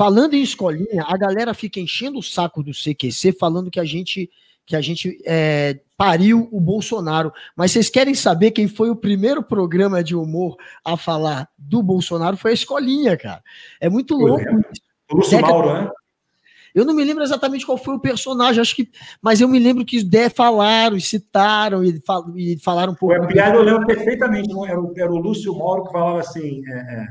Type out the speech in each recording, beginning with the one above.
falando em escolinha, a galera fica enchendo o saco do CQC falando que a gente que a gente é, pariu o Bolsonaro. Mas vocês querem saber quem foi o primeiro programa de humor a falar do Bolsonaro? Foi a escolinha, cara. É muito louco. O Lúcio Mauro, né? Eu não me lembro exatamente qual foi o personagem, acho que, mas eu me lembro que de, falaram, citaram e, fal, e falaram um pouco. A piada, eu lembro perfeitamente. Era o, era o Lúcio Mauro que falava assim: é, é,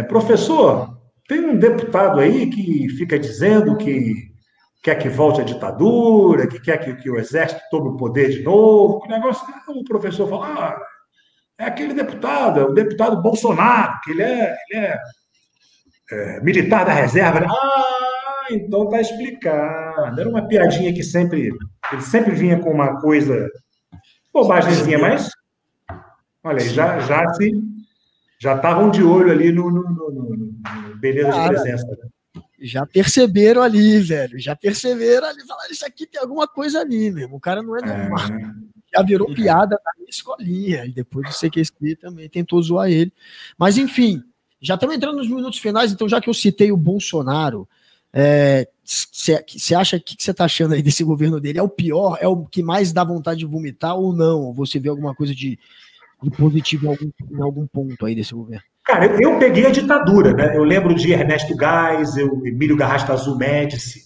é, professor, tem um deputado aí que fica dizendo que quer que volte a ditadura, que quer que, que o exército tome o poder de novo. O negócio, o professor fala: ah, é aquele deputado, é o deputado Bolsonaro, que ele é, ele é é, militar da reserva. Né? Ah, então tá explicado. Era uma piadinha que sempre. Ele sempre vinha com uma coisa bobagemzinha, mas. Olha aí, já, já se. Já estavam de olho ali no, no, no, no beleza Cara, de presença. Né? Já perceberam ali, velho. Já perceberam ali. Falaram, isso aqui tem alguma coisa ali mesmo. O cara não é normal. É. Já virou piada na minha escolinha. E depois do CQC também tentou zoar ele. Mas, enfim, já estamos entrando nos minutos finais, então já que eu citei o Bolsonaro, você é, acha que você está achando aí desse governo dele? É o pior? É o que mais dá vontade de vomitar ou não? Você vê alguma coisa de, de positivo em algum, em algum ponto aí desse governo? Cara, eu, eu peguei a ditadura, né? Eu lembro de Ernesto Geisel, Emílio Garrasta Azul Médici,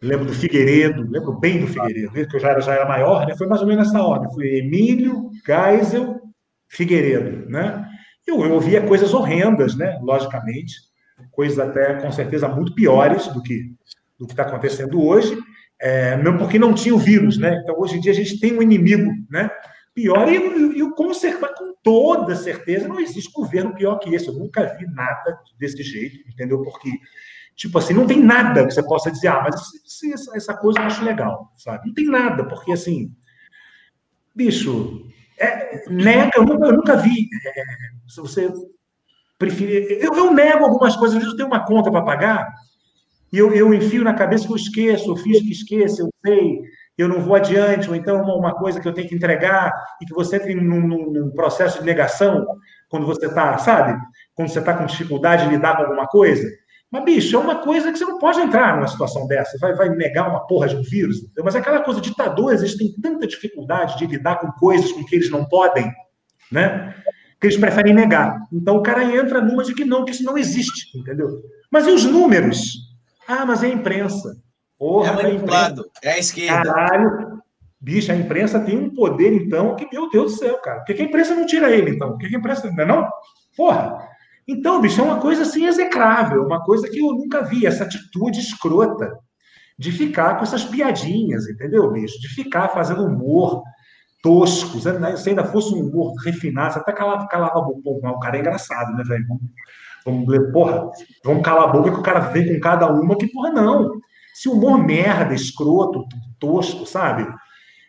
lembro do Figueiredo, lembro bem do Figueiredo, que eu já era, já era maior, né? Foi mais ou menos nessa ordem. Foi Emílio, Geisel, Figueiredo, né? Eu, eu ouvia coisas horrendas, né? Logicamente, coisas até com certeza muito piores do que do que está acontecendo hoje, é, mesmo porque não tinha o vírus, né? Então hoje em dia a gente tem um inimigo, né? Pior e, e, com, com toda certeza não existe governo pior que esse. Eu nunca vi nada desse jeito, entendeu? Porque tipo assim não tem nada que você possa dizer, ah, mas essa, essa coisa eu acho legal, sabe? Não tem nada, porque assim, bicho, é, nega, eu nunca, eu nunca vi. É, se você preferir. Eu, eu, nego algumas coisas, às vezes eu tenho uma conta para pagar, e eu, eu enfio na cabeça que eu esqueço, eu fiz que esqueço, eu sei, eu não vou adiante, ou então uma, coisa que eu tenho que entregar, e que você entra num, num processo de negação, quando você está, sabe? Quando você está com dificuldade de lidar com alguma coisa. Mas, bicho, é uma coisa que você não pode entrar numa situação dessa. Vai, vai negar uma porra de um vírus. Entendeu? Mas aquela coisa, ditadores, eles têm tanta dificuldade de lidar com coisas com que eles não podem, né? Que eles preferem negar. Então o cara entra numa de que não, que isso não existe, entendeu? Mas e os números? Ah, mas é a imprensa. Porra, é manipulado, é a esquerda. Caralho. Bicho, a imprensa tem um poder, então, que, meu Deus do céu, cara. Por que a imprensa não tira ele, então? Por que a imprensa. Não é não? Porra! Então, bicho, é uma coisa assim execrável, uma coisa que eu nunca vi, essa atitude escrota de ficar com essas piadinhas, entendeu, bicho? De ficar fazendo humor tosco, né? se ainda fosse um humor refinado, você até calava, calava a boca. o cara é engraçado, né, velho? Vamos, vamos, porra, vamos calar a boca que o cara vem com cada uma, que porra, não. Se humor merda, escroto, tosco, sabe?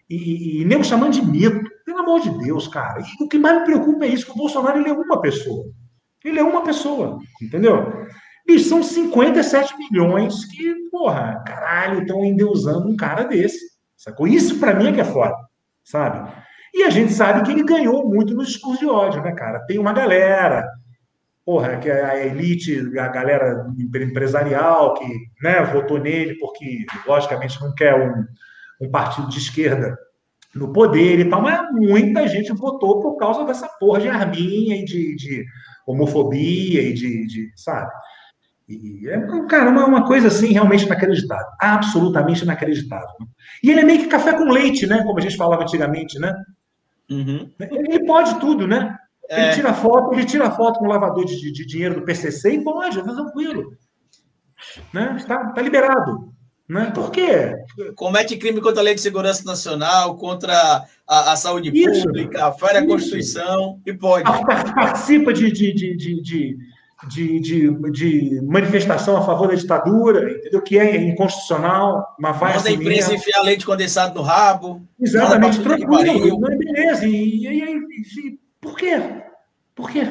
E, e, e nego chamando de mito, pelo amor de Deus, cara. E o que mais me preocupa é isso, que o Bolsonaro ele é uma pessoa. Ele é uma pessoa, entendeu? E são 57 milhões que, porra, caralho, estão endeusando um cara desse. Sacou? Isso para mim é que é foda, sabe? E a gente sabe que ele ganhou muito no discurso de ódio, né, cara? Tem uma galera, porra, que a elite, a galera empresarial que né, votou nele porque, logicamente, não quer um, um partido de esquerda no poder e tal, mas muita gente votou por causa dessa porra de arminha e de, de homofobia e de, de sabe? E é, cara, uma, uma coisa assim realmente inacreditável. Absolutamente inacreditável. E ele é meio que café com leite, né? Como a gente falava antigamente, né? Uhum. Ele pode tudo, né? É. Ele tira foto, ele tira foto com o lavador de, de dinheiro do PCC e pode, tá tranquilo. Né? Tá, tá liberado. Né? Por quê? Comete crime contra a Lei de Segurança Nacional, contra a, a saúde Isso. pública, falha a Constituição e pode. Participa de, de, de, de, de, de, de, manifestação a favor da ditadura, entendeu? Que é inconstitucional, mas vai Manda a imprensa enfiar leite condensado no rabo. Exatamente, tranquilo, é beleza. E, e, e, e, por quê? Por quê?